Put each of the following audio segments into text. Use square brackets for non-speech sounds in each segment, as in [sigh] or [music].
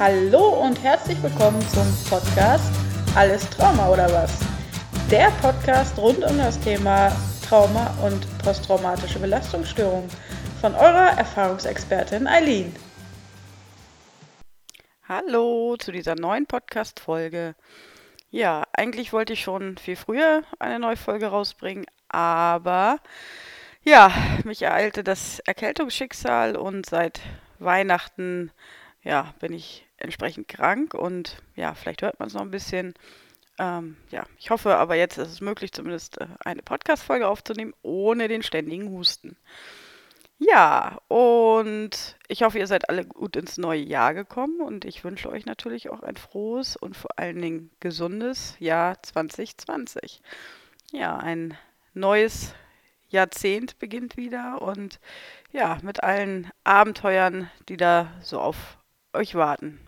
Hallo und herzlich willkommen zum Podcast Alles Trauma oder was? Der Podcast rund um das Thema Trauma und posttraumatische Belastungsstörung von eurer Erfahrungsexpertin Eileen. Hallo zu dieser neuen Podcast-Folge. Ja, eigentlich wollte ich schon viel früher eine neue Folge rausbringen, aber ja, mich ereilte das Erkältungsschicksal und seit Weihnachten ja, bin ich entsprechend krank und ja, vielleicht hört man es noch ein bisschen. Ähm, ja, ich hoffe aber jetzt ist es möglich, zumindest äh, eine Podcast-Folge aufzunehmen, ohne den ständigen Husten. Ja, und ich hoffe, ihr seid alle gut ins neue Jahr gekommen und ich wünsche euch natürlich auch ein frohes und vor allen Dingen gesundes Jahr 2020. Ja, ein neues Jahrzehnt beginnt wieder und ja, mit allen Abenteuern, die da so auf euch warten.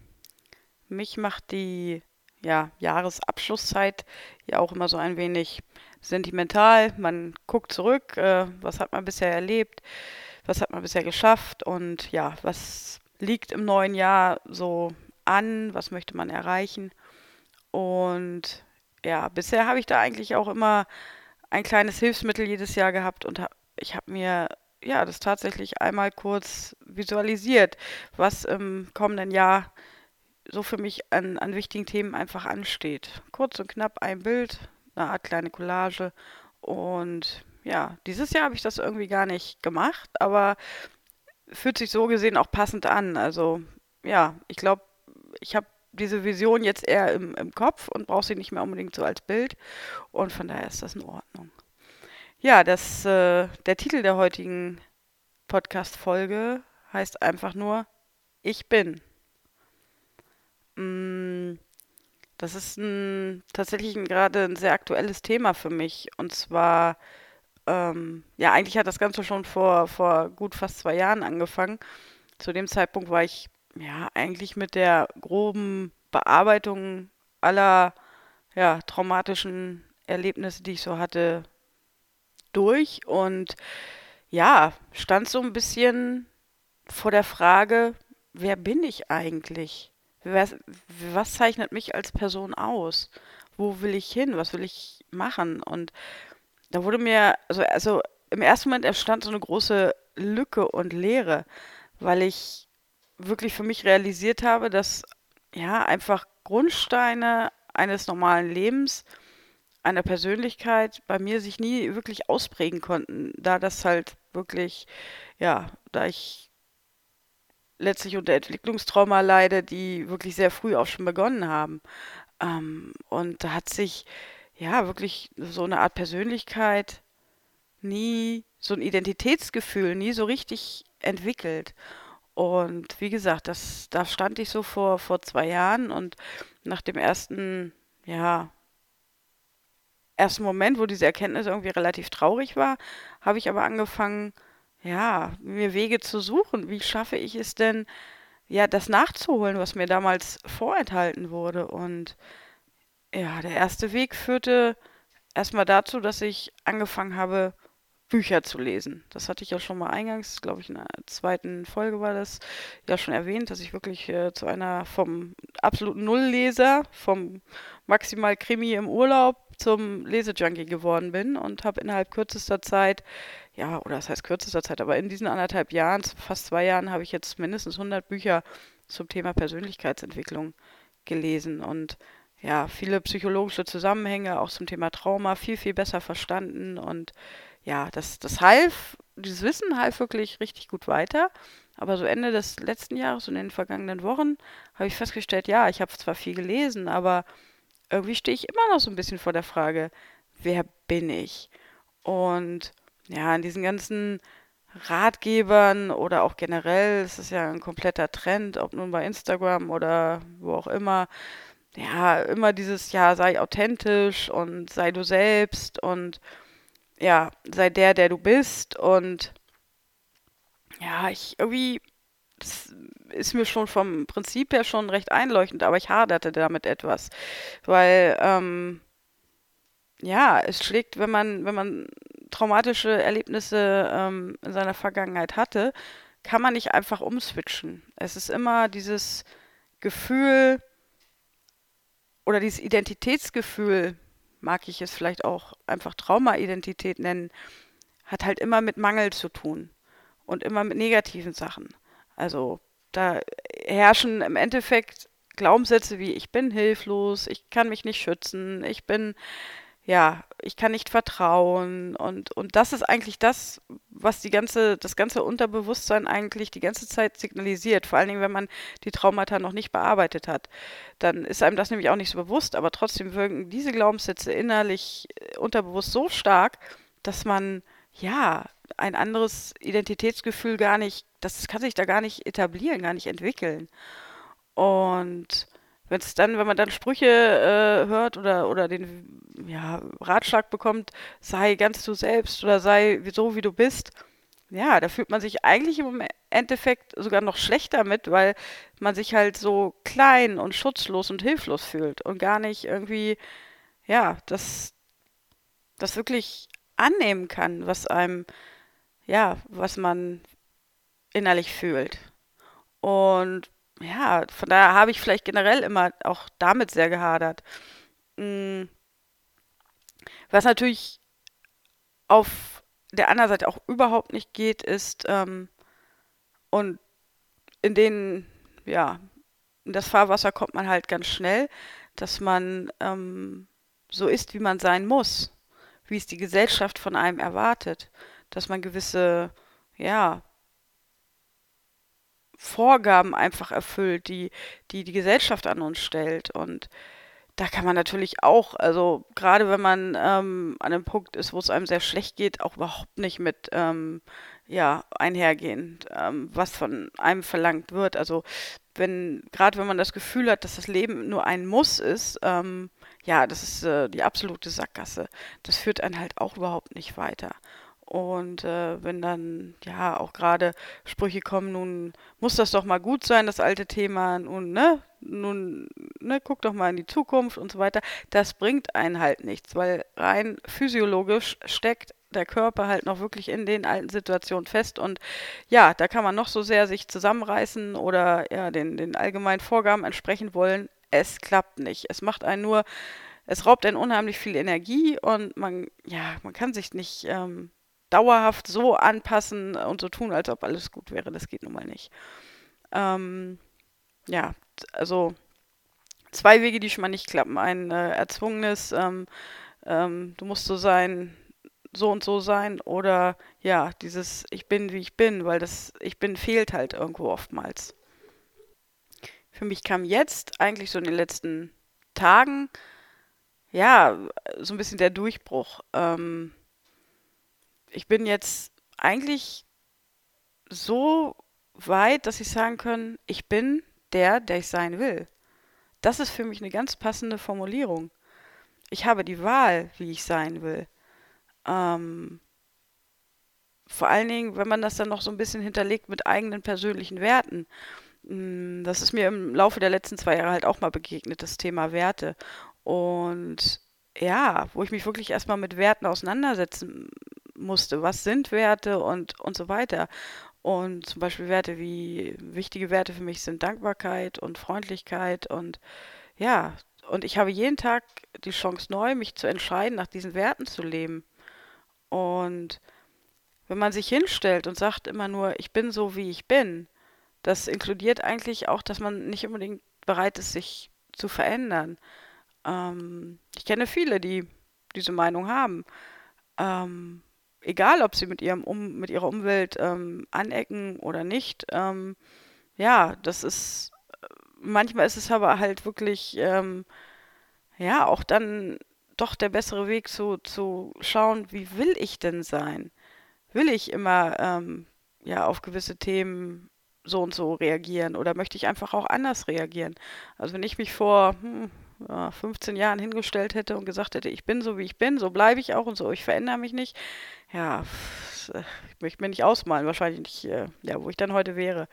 Mich macht die ja, Jahresabschlusszeit ja auch immer so ein wenig sentimental. Man guckt zurück, äh, was hat man bisher erlebt, was hat man bisher geschafft und ja, was liegt im neuen Jahr so an, was möchte man erreichen. Und ja, bisher habe ich da eigentlich auch immer ein kleines Hilfsmittel jedes Jahr gehabt und hab, ich habe mir ja das tatsächlich einmal kurz visualisiert, was im kommenden Jahr so für mich an, an wichtigen Themen einfach ansteht. Kurz und knapp ein Bild, eine Art kleine Collage und ja, dieses Jahr habe ich das irgendwie gar nicht gemacht, aber fühlt sich so gesehen auch passend an. Also ja, ich glaube, ich habe diese Vision jetzt eher im, im Kopf und brauche sie nicht mehr unbedingt so als Bild. Und von daher ist das in Ordnung. Ja, das, äh, der Titel der heutigen Podcast-Folge heißt einfach nur Ich bin. Mm, das ist ein, tatsächlich ein, gerade ein sehr aktuelles Thema für mich. Und zwar ähm, ja, eigentlich hat das Ganze schon vor, vor gut fast zwei Jahren angefangen. Zu dem Zeitpunkt war ich ja eigentlich mit der groben Bearbeitung aller ja, traumatischen Erlebnisse, die ich so hatte, durch und ja, stand so ein bisschen vor der Frage, wer bin ich eigentlich? Was, was zeichnet mich als Person aus? Wo will ich hin? Was will ich machen? Und da wurde mir, also, also im ersten Moment entstand so eine große Lücke und Leere, weil ich wirklich für mich realisiert habe, dass ja einfach Grundsteine eines normalen Lebens, einer Persönlichkeit bei mir sich nie wirklich ausprägen konnten, da das halt wirklich, ja, da ich letztlich unter Entwicklungstrauma leide, die wirklich sehr früh auch schon begonnen haben. Ähm, und da hat sich ja, wirklich so eine Art Persönlichkeit nie, so ein Identitätsgefühl nie so richtig entwickelt. Und wie gesagt, das, da stand ich so vor, vor zwei Jahren und nach dem ersten, ja, ersten Moment, wo diese Erkenntnis irgendwie relativ traurig war, habe ich aber angefangen, ja, mir Wege zu suchen. Wie schaffe ich es denn, ja, das nachzuholen, was mir damals vorenthalten wurde? Und ja, der erste Weg führte erstmal dazu, dass ich angefangen habe, Bücher zu lesen. Das hatte ich ja schon mal eingangs, glaube ich, in der zweiten Folge war das ja schon erwähnt, dass ich wirklich äh, zu einer vom absoluten Nullleser, vom maximal Krimi im Urlaub zum Lesejunkie geworden bin und habe innerhalb kürzester Zeit, ja, oder das heißt kürzester Zeit, aber in diesen anderthalb Jahren, fast zwei Jahren, habe ich jetzt mindestens 100 Bücher zum Thema Persönlichkeitsentwicklung gelesen und ja, viele psychologische Zusammenhänge auch zum Thema Trauma viel, viel besser verstanden. Und ja, das, das half, dieses Wissen half wirklich richtig gut weiter. Aber so Ende des letzten Jahres und in den vergangenen Wochen habe ich festgestellt, ja, ich habe zwar viel gelesen, aber irgendwie stehe ich immer noch so ein bisschen vor der Frage, wer bin ich? Und ja, in diesen ganzen Ratgebern oder auch generell, es ist ja ein kompletter Trend, ob nun bei Instagram oder wo auch immer, ja, immer dieses, ja, sei authentisch und sei du selbst und ja, sei der, der du bist und ja, ich irgendwie, das ist mir schon vom Prinzip her schon recht einleuchtend, aber ich haderte damit etwas, weil, ähm, ja, es schlägt, wenn man, wenn man traumatische Erlebnisse ähm, in seiner Vergangenheit hatte, kann man nicht einfach umswitchen. Es ist immer dieses, Gefühl oder dieses Identitätsgefühl, mag ich es vielleicht auch einfach Trauma-Identität nennen, hat halt immer mit Mangel zu tun und immer mit negativen Sachen. Also da herrschen im Endeffekt Glaubenssätze wie ich bin hilflos, ich kann mich nicht schützen, ich bin ja, ich kann nicht vertrauen und und das ist eigentlich das, was die ganze das ganze Unterbewusstsein eigentlich die ganze Zeit signalisiert, vor allen Dingen, wenn man die Traumata noch nicht bearbeitet hat. Dann ist einem das nämlich auch nicht so bewusst, aber trotzdem wirken diese Glaubenssätze innerlich äh, unterbewusst so stark, dass man ja, ein anderes Identitätsgefühl gar nicht das kann sich da gar nicht etablieren, gar nicht entwickeln. Und wenn es dann, wenn man dann Sprüche äh, hört oder, oder den ja, Ratschlag bekommt, sei ganz du selbst oder sei so, wie du bist, ja, da fühlt man sich eigentlich im Endeffekt sogar noch schlechter mit, weil man sich halt so klein und schutzlos und hilflos fühlt und gar nicht irgendwie, ja, das, das wirklich annehmen kann, was einem, ja, was man innerlich fühlt. Und ja, von daher habe ich vielleicht generell immer auch damit sehr gehadert. Mm. Was natürlich auf der anderen Seite auch überhaupt nicht geht, ist, ähm, und in den, ja, in das Fahrwasser kommt man halt ganz schnell, dass man ähm, so ist, wie man sein muss, wie es die Gesellschaft von einem erwartet, dass man gewisse, ja, Vorgaben einfach erfüllt, die, die die Gesellschaft an uns stellt. Und da kann man natürlich auch, also gerade wenn man ähm, an einem Punkt ist, wo es einem sehr schlecht geht, auch überhaupt nicht mit ähm, ja, einhergehen, ähm, was von einem verlangt wird. Also wenn, gerade wenn man das Gefühl hat, dass das Leben nur ein Muss ist, ähm, ja, das ist äh, die absolute Sackgasse. Das führt einen halt auch überhaupt nicht weiter. Und äh, wenn dann ja auch gerade Sprüche kommen, nun muss das doch mal gut sein, das alte Thema, nun, ne, nun, ne, guck doch mal in die Zukunft und so weiter, das bringt einen halt nichts, weil rein physiologisch steckt der Körper halt noch wirklich in den alten Situationen fest und ja, da kann man noch so sehr sich zusammenreißen oder ja, den, den allgemeinen Vorgaben entsprechen wollen, es klappt nicht. Es macht einen nur, es raubt einen unheimlich viel Energie und man, ja, man kann sich nicht ähm, dauerhaft so anpassen und so tun, als ob alles gut wäre. Das geht nun mal nicht. Ähm, ja, also zwei Wege, die schon mal nicht klappen. Ein äh, erzwungenes, ähm, ähm, du musst so sein, so und so sein oder ja, dieses Ich bin, wie ich bin, weil das Ich bin fehlt halt irgendwo oftmals. Für mich kam jetzt eigentlich so in den letzten Tagen ja, so ein bisschen der Durchbruch. Ähm, ich bin jetzt eigentlich so weit, dass ich sagen kann, ich bin der, der ich sein will. Das ist für mich eine ganz passende Formulierung. Ich habe die Wahl, wie ich sein will. Ähm, vor allen Dingen, wenn man das dann noch so ein bisschen hinterlegt mit eigenen persönlichen Werten. Mm, das ist mir im Laufe der letzten zwei Jahre halt auch mal begegnet, das Thema Werte. Und ja, wo ich mich wirklich erstmal mit Werten auseinandersetzen musste. Was sind Werte und, und so weiter. Und zum Beispiel Werte wie, wichtige Werte für mich sind Dankbarkeit und Freundlichkeit und ja, und ich habe jeden Tag die Chance neu, mich zu entscheiden, nach diesen Werten zu leben. Und wenn man sich hinstellt und sagt immer nur, ich bin so, wie ich bin, das inkludiert eigentlich auch, dass man nicht unbedingt bereit ist, sich zu verändern. Ähm, ich kenne viele, die diese Meinung haben. Ähm, egal ob sie mit ihrem um, mit ihrer Umwelt ähm, anecken oder nicht. Ähm, ja, das ist manchmal ist es aber halt wirklich ähm, ja auch dann doch der bessere Weg zu, zu schauen, wie will ich denn sein? Will ich immer ähm, ja auf gewisse Themen so und so reagieren oder möchte ich einfach auch anders reagieren? Also wenn ich mich vor hm, ja, 15 Jahren hingestellt hätte und gesagt hätte, ich bin so wie ich bin, so bleibe ich auch und so, ich verändere mich nicht, ja, ich möchte mir nicht ausmalen, wahrscheinlich nicht, äh, ja, wo ich dann heute wäre.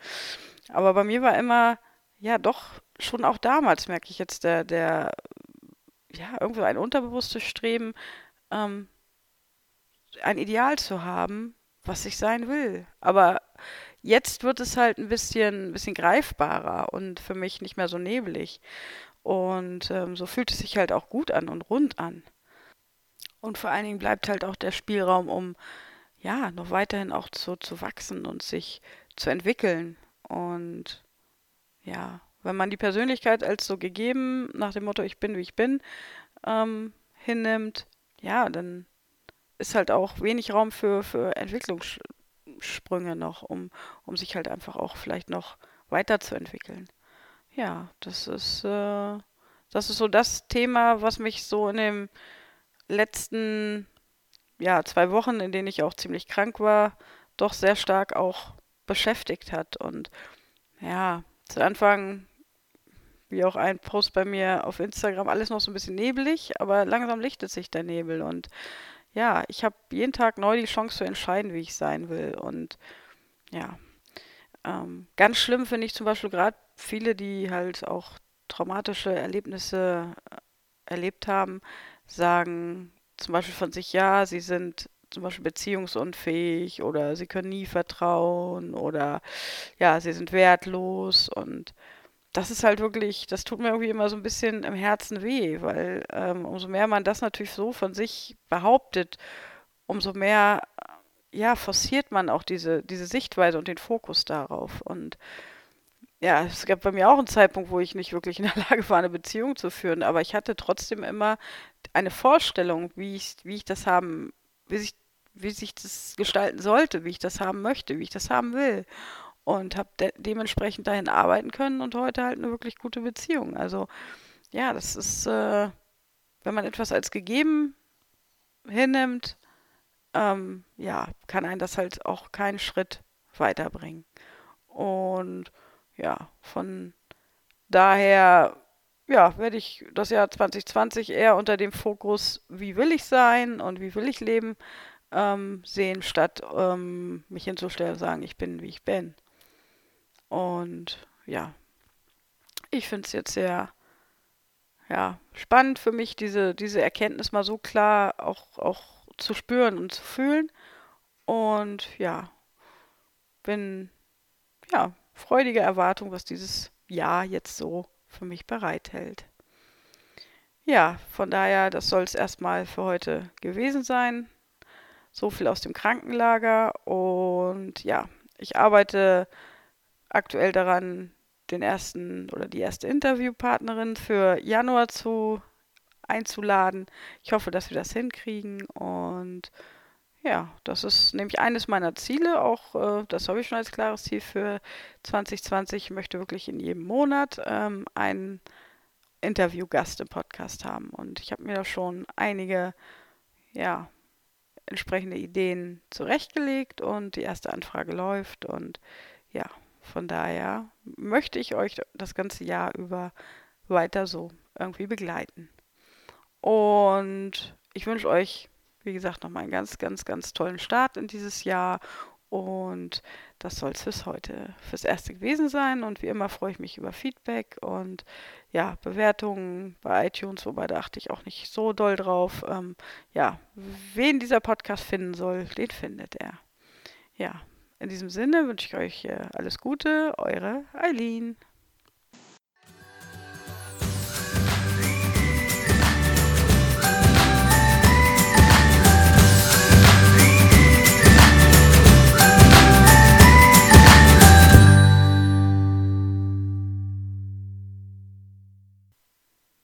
Aber bei mir war immer, ja, doch, schon auch damals merke ich jetzt, der, der, ja, irgendwo ein unterbewusstes Streben, ähm, ein Ideal zu haben, was ich sein will. Aber jetzt wird es halt ein bisschen, ein bisschen greifbarer und für mich nicht mehr so nebelig. Und ähm, so fühlt es sich halt auch gut an und rund an. Und vor allen Dingen bleibt halt auch der Spielraum, um ja, noch weiterhin auch so zu wachsen und sich zu entwickeln. Und ja, wenn man die Persönlichkeit als so gegeben, nach dem Motto, ich bin wie ich bin, ähm, hinnimmt, ja, dann ist halt auch wenig Raum für, für Entwicklungssprünge noch, um, um sich halt einfach auch vielleicht noch weiterzuentwickeln. Ja, das ist, äh, das ist so das Thema, was mich so in den letzten ja, zwei Wochen, in denen ich auch ziemlich krank war, doch sehr stark auch beschäftigt hat. Und ja, zu Anfang, wie auch ein Post bei mir auf Instagram, alles noch so ein bisschen neblig, aber langsam lichtet sich der Nebel. Und ja, ich habe jeden Tag neu die Chance zu entscheiden, wie ich sein will. Und ja, ähm, ganz schlimm finde ich zum Beispiel gerade viele, die halt auch traumatische Erlebnisse äh, erlebt haben, sagen zum Beispiel von sich, ja, sie sind zum Beispiel beziehungsunfähig oder sie können nie vertrauen oder ja, sie sind wertlos und das ist halt wirklich, das tut mir irgendwie immer so ein bisschen im Herzen weh, weil ähm, umso mehr man das natürlich so von sich behauptet, umso mehr ja, forciert man auch diese, diese Sichtweise und den Fokus darauf. Und ja, es gab bei mir auch einen Zeitpunkt, wo ich nicht wirklich in der [laughs] Lage war, eine Beziehung zu führen, aber ich hatte trotzdem immer eine Vorstellung, wie ich, wie ich das haben, wie sich, wie sich das gestalten sollte, wie ich das haben möchte, wie ich das haben will. Und habe de dementsprechend dahin arbeiten können und heute halt eine wirklich gute Beziehung. Also ja, das ist, äh, wenn man etwas als gegeben hinnimmt, ähm, ja, kann einen das halt auch keinen Schritt weiterbringen. Und ja, von daher ja, werde ich das Jahr 2020 eher unter dem Fokus, wie will ich sein und wie will ich leben, ähm, sehen, statt ähm, mich hinzustellen und sagen, ich bin, wie ich bin. Und ja, ich finde es jetzt sehr ja, spannend für mich, diese, diese Erkenntnis mal so klar auch, auch zu spüren und zu fühlen. Und ja, bin ja freudige Erwartung, was dieses Jahr jetzt so für mich bereithält. Ja, von daher, das soll es erstmal für heute gewesen sein. So viel aus dem Krankenlager und ja, ich arbeite aktuell daran, den ersten oder die erste Interviewpartnerin für Januar zu einzuladen. Ich hoffe, dass wir das hinkriegen und ja, das ist nämlich eines meiner Ziele, auch äh, das habe ich schon als klares Ziel für 2020. Ich möchte wirklich in jedem Monat ähm, einen Interviewgast im Podcast haben. Und ich habe mir da schon einige, ja, entsprechende Ideen zurechtgelegt und die erste Anfrage läuft. Und ja, von daher möchte ich euch das ganze Jahr über weiter so irgendwie begleiten. Und ich wünsche euch wie gesagt, nochmal einen ganz, ganz, ganz tollen Start in dieses Jahr. Und das soll es fürs heute, fürs Erste gewesen sein. Und wie immer freue ich mich über Feedback und ja, Bewertungen bei iTunes, wobei da achte ich auch nicht so doll drauf. Ähm, ja, wen dieser Podcast finden soll, den findet er. Ja, in diesem Sinne wünsche ich euch äh, alles Gute, eure Eileen.